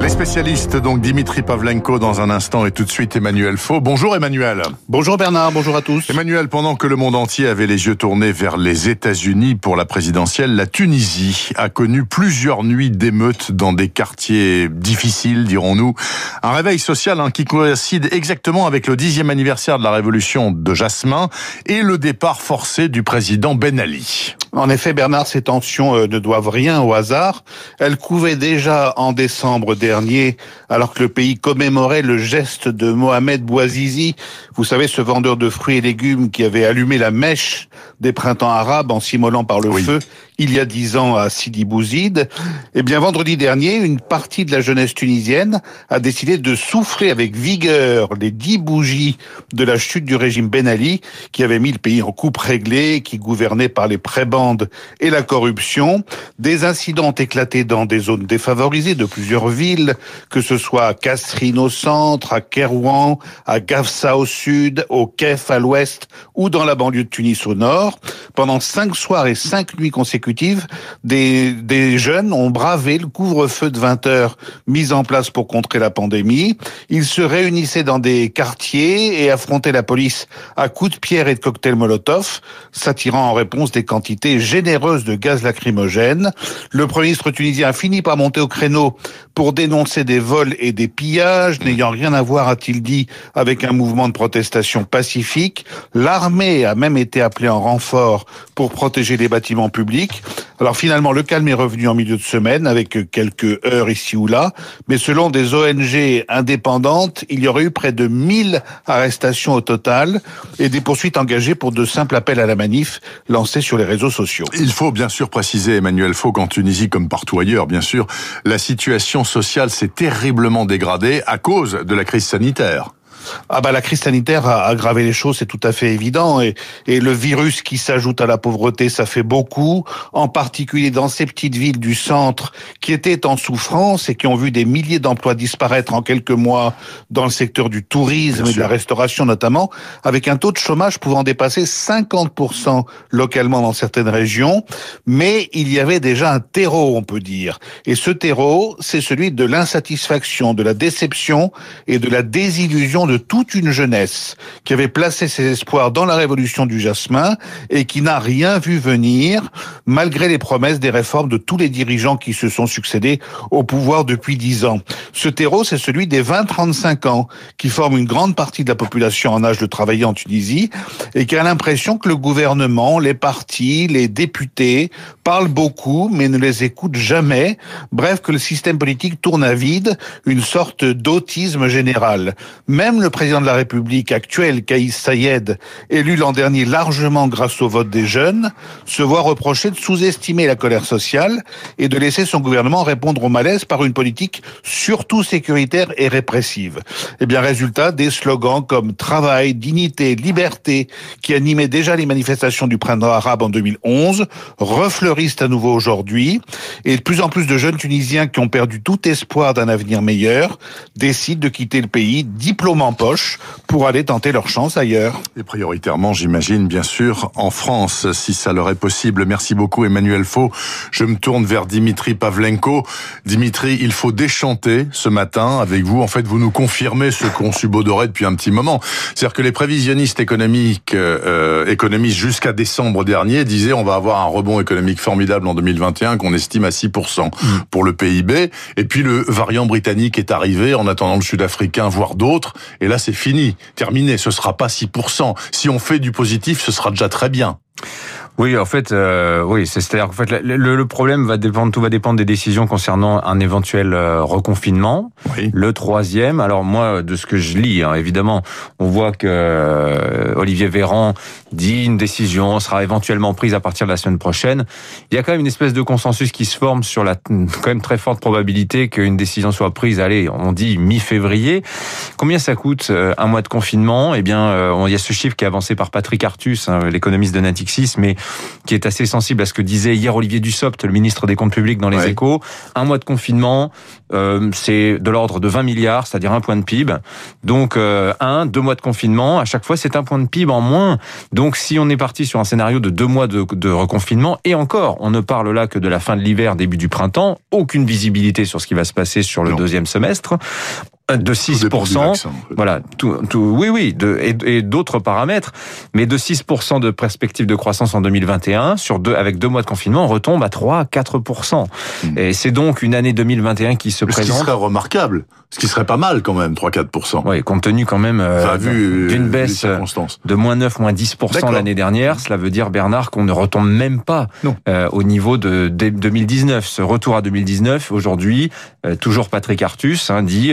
Les spécialistes, donc Dimitri Pavlenko dans un instant et tout de suite Emmanuel Faux. Bonjour Emmanuel. Bonjour Bernard, bonjour à tous. Emmanuel, pendant que le monde entier avait les yeux tournés vers les États-Unis pour la présidentielle, la Tunisie a connu plusieurs nuits d'émeutes dans des quartiers difficiles, dirons-nous. Un réveil social hein, qui coïncide exactement avec le dixième anniversaire de la révolution de Jasmin et le départ forcé du président Ben Ali. En effet, Bernard, ces tensions euh, ne doivent rien au hasard. Elles couvaient déjà en décembre dernier, alors que le pays commémorait le geste de Mohamed Bouazizi, vous savez, ce vendeur de fruits et légumes qui avait allumé la mèche des printemps arabes en s'immolant par le feu il y a dix ans à Sidi Bouzid. Eh bien, vendredi dernier, une partie de la jeunesse tunisienne a décidé de souffler avec vigueur les dix bougies de la chute du régime Ben Ali, qui avait mis le pays en coupe réglée, qui gouvernait par les prébandes et la corruption. Des incidents ont éclaté dans des zones défavorisées de plusieurs villes, que ce soit à Casrine au centre, à Kerouan, à Gafsa au sud, au Kef à l'ouest ou dans la banlieue de Tunis au nord. Pendant cinq soirs et cinq nuits consécutives, des, jeunes ont bravé le couvre-feu de 20 heures mis en place pour contrer la pandémie. Ils se réunissaient dans des quartiers et affrontaient la police à coups de pierre et de cocktails Molotov, s'attirant en réponse des quantités généreuses de gaz lacrymogène. Le Premier ministre tunisien a fini par monter au créneau pour dénoncer des vols et des pillages, n'ayant rien à voir, a-t-il dit, avec un mouvement de protestation pacifique. L'armée a même été appelée en renfort pour protéger les bâtiments publics. Alors finalement, le calme est revenu en milieu de semaine avec quelques heures ici ou là, mais selon des ONG indépendantes, il y aurait eu près de 1000 arrestations au total et des poursuites engagées pour de simples appels à la manif lancés sur les réseaux sociaux. Il faut bien sûr préciser, Emmanuel Faux, qu'en Tunisie, comme partout ailleurs, bien sûr, la situation sociale s'est terriblement dégradée à cause de la crise sanitaire. Ah bah la crise sanitaire a aggravé les choses, c'est tout à fait évident. Et, et le virus qui s'ajoute à la pauvreté, ça fait beaucoup, en particulier dans ces petites villes du centre qui étaient en souffrance et qui ont vu des milliers d'emplois disparaître en quelques mois dans le secteur du tourisme et de la restauration notamment, avec un taux de chômage pouvant dépasser 50% localement dans certaines régions. Mais il y avait déjà un terreau, on peut dire. Et ce terreau, c'est celui de l'insatisfaction, de la déception et de la désillusion de toute une jeunesse qui avait placé ses espoirs dans la révolution du jasmin et qui n'a rien vu venir malgré les promesses des réformes de tous les dirigeants qui se sont succédés au pouvoir depuis dix ans. Ce terreau, c'est celui des 20-35 ans qui forment une grande partie de la population en âge de travailler en Tunisie et qui a l'impression que le gouvernement, les partis, les députés parlent beaucoup mais ne les écoutent jamais. Bref, que le système politique tourne à vide, une sorte d'autisme général. Même le président de la République actuel, Kaïs Sayed, élu l'an dernier largement grâce au vote des jeunes, se voit reprocher de sous-estimer la colère sociale et de laisser son gouvernement répondre au malaise par une politique surtout sécuritaire et répressive. Eh bien, résultat, des slogans comme travail, dignité, liberté, qui animaient déjà les manifestations du printemps arabe en 2011, refleurissent à nouveau aujourd'hui, et de plus en plus de jeunes Tunisiens qui ont perdu tout espoir d'un avenir meilleur décident de quitter le pays diplômant poche pour aller tenter leur chance ailleurs. Et prioritairement, j'imagine, bien sûr, en France, si ça leur est possible. Merci beaucoup, Emmanuel Faux. Je me tourne vers Dimitri Pavlenko. Dimitri, il faut déchanter ce matin avec vous. En fait, vous nous confirmez ce qu'on subodorait depuis un petit moment. C'est-à-dire que les prévisionnistes économiques, euh, économistes jusqu'à décembre dernier disaient on va avoir un rebond économique formidable en 2021 qu'on estime à 6% mm. pour le PIB. Et puis le variant britannique est arrivé en attendant le sud-africain, voire d'autres. Et là, c'est fini, terminé. Ce sera pas 6%. Si on fait du positif, ce sera déjà très bien. Oui, en fait, euh, oui, c'est-à-dire qu'en fait, le, le, problème va dépendre, tout va dépendre des décisions concernant un éventuel euh, reconfinement. Oui. Le troisième, alors moi, de ce que je lis, hein, évidemment, on voit que euh, Olivier Véran dit une décision sera éventuellement prise à partir de la semaine prochaine. Il y a quand même une espèce de consensus qui se forme sur la quand même très forte probabilité qu'une décision soit prise. Allez, on dit mi-février. Combien ça coûte euh, un mois de confinement? Eh bien, il y a ce chiffre qui est avancé par Patrick Artus, hein, l'économiste de Natixis, mais qui est assez sensible à ce que disait hier Olivier Dussopt, le ministre des Comptes Publics dans les Échos. Un mois de confinement, euh, c'est de l'ordre de 20 milliards, c'est-à-dire un point de PIB. Donc euh, un, deux mois de confinement, à chaque fois c'est un point de PIB en moins. Donc si on est parti sur un scénario de deux mois de, de reconfinement, et encore, on ne parle là que de la fin de l'hiver, début du printemps, aucune visibilité sur ce qui va se passer sur le deuxième semestre de 6%. voilà, tout, tout, oui, oui, de, et, d'autres paramètres, mais de 6% de perspective de croissance en 2021 sur deux, avec deux mois de confinement, on retombe à 3 4%. Hmm. Et c'est donc une année 2021 qui se présente. Ce qui serait remarquable, ce qui serait pas mal quand même, 3 4%. Oui, compte tenu quand même euh, d'une baisse de moins 9, moins 10% l'année dernière, cela veut dire Bernard qu'on ne retombe même pas euh, au niveau de, 2019. Ce retour à 2019 aujourd'hui, euh, toujours Patrick Artus hein, dit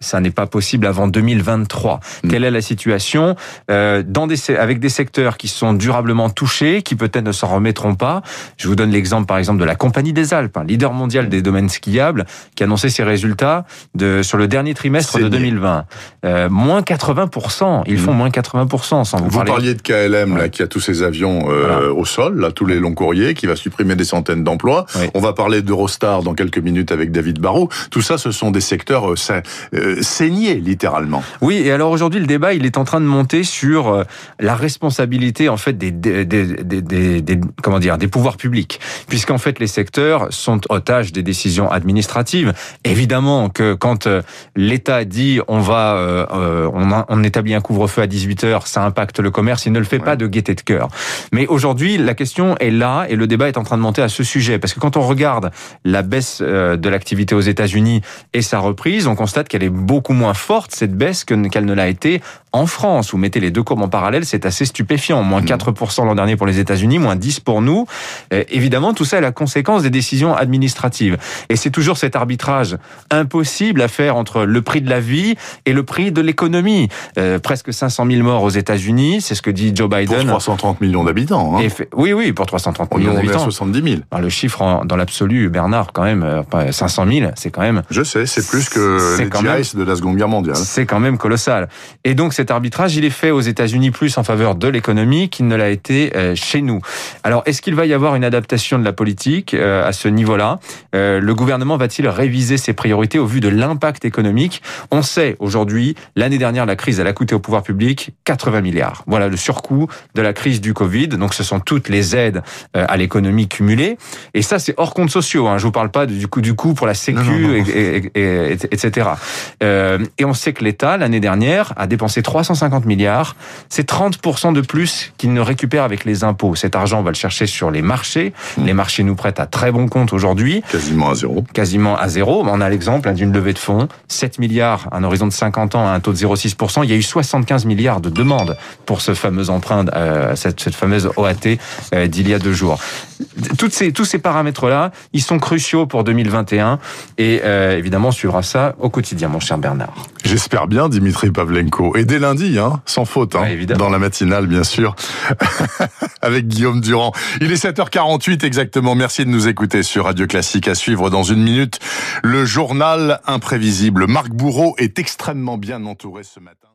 ça n'est pas possible avant 2023. Hmm. Quelle est la situation euh, dans des, avec des secteurs qui sont durablement touchés, qui peut-être ne s'en remettront pas? Je vous donne l'exemple par exemple de la Compagnie des Alpes, un leader mondial des domaines skiables, qui a annoncé ses résultats de, sur le dernier trimestre de 2020. Euh, moins 80%, ils font hmm. moins 80% sans vous, vous parliez de KLM là, qui a tous ses avions euh, au sol, là, tous les longs courriers, qui va supprimer des centaines d'emplois. On va parler d'Eurostar dans quelques minutes avec David Barrault. Tout ça, ce sont des secteurs euh, euh, saigné littéralement. Oui, et alors aujourd'hui le débat il est en train de monter sur euh, la responsabilité en fait des, des, des, des, comment dire des pouvoirs publics, puisqu'en fait les secteurs sont otages des décisions administratives. Évidemment que quand euh, l'État dit on va on, on, établit un couvre-feu à 18 heures, ça impacte le commerce, il ne le fait pas de gaieté de cœur. Mais aujourd'hui la question est là et le débat est en train de monter à ce sujet, parce que quand on regarde la baisse de l'activité aux États-Unis et sa reprise, on constate qu'elle est beaucoup moins forte cette baisse qu'elle ne l'a été en France. Vous mettez les deux courbes en parallèle, c'est assez stupéfiant. Moins 4% mmh. l'an dernier pour les États-Unis, moins 10 pour nous. Euh, évidemment, tout ça est la conséquence des décisions administratives. Et c'est toujours cet arbitrage impossible à faire entre le prix de la vie et le prix de l'économie. Euh, presque 500 000 morts aux États-Unis, c'est ce que dit Joe Biden. Pour 330 millions d'habitants. Hein. Oui, oui, pour 330 millions d'habitants. 70 000. le chiffre dans l'absolu, Bernard, quand même, 500 euh, 000, c'est quand même. Je sais, c'est plus que les de la Seconde Guerre mondiale. C'est quand même colossal. Et donc cet arbitrage, il est fait aux États-Unis plus en faveur de l'économie qu'il ne l'a été euh, chez nous. Alors, est-ce qu'il va y avoir une adaptation de la politique euh, à ce niveau-là euh, Le gouvernement va-t-il réviser ses priorités au vu de l'impact économique? On sait aujourd'hui, l'année dernière, la crise, elle a coûté au pouvoir public 80 milliards. Voilà le surcoût de la crise du Covid. Donc, ce sont toutes les aides à l'économie cumulées. Et ça, c'est hors compte sociaux. Hein. Je vous parle pas du coût du coût pour la Sécu, Et, etc. et on sait que l'État, l'année dernière, a dépensé 350 milliards. C'est 30% de plus qu'il ne récupère avec les impôts. Cet argent, on va le chercher sur les marchés. Mmh. Les marchés nous prêtent à très bon compte aujourd'hui. Quasiment à zéro. Quasiment à zéro. On a l'exemple hein, d'une levée de fonds. 7 milliards, un horizon de 50 ans, à un taux de 0,6%. Il y a eu 75 milliards de demandes pour ce fameux emprunt, euh, cette, cette, fameuse OAT euh, d'il y a deux jours. Toutes ces, tous ces paramètres-là, ils sont cruciaux pour 2021. Et euh, évidemment, on suivra ça au quotidien, mon cher Bernard. J'espère bien, Dimitri Pavlenko. Et dès lundi, hein, sans faute, hein, dans la matinale, bien sûr, avec Guillaume Durand. Il est 7h48 exactement. Merci de nous écouter sur Radio Classique. À suivre dans une minute, le journal imprévisible. Marc Bourreau est extrêmement bien entouré ce matin.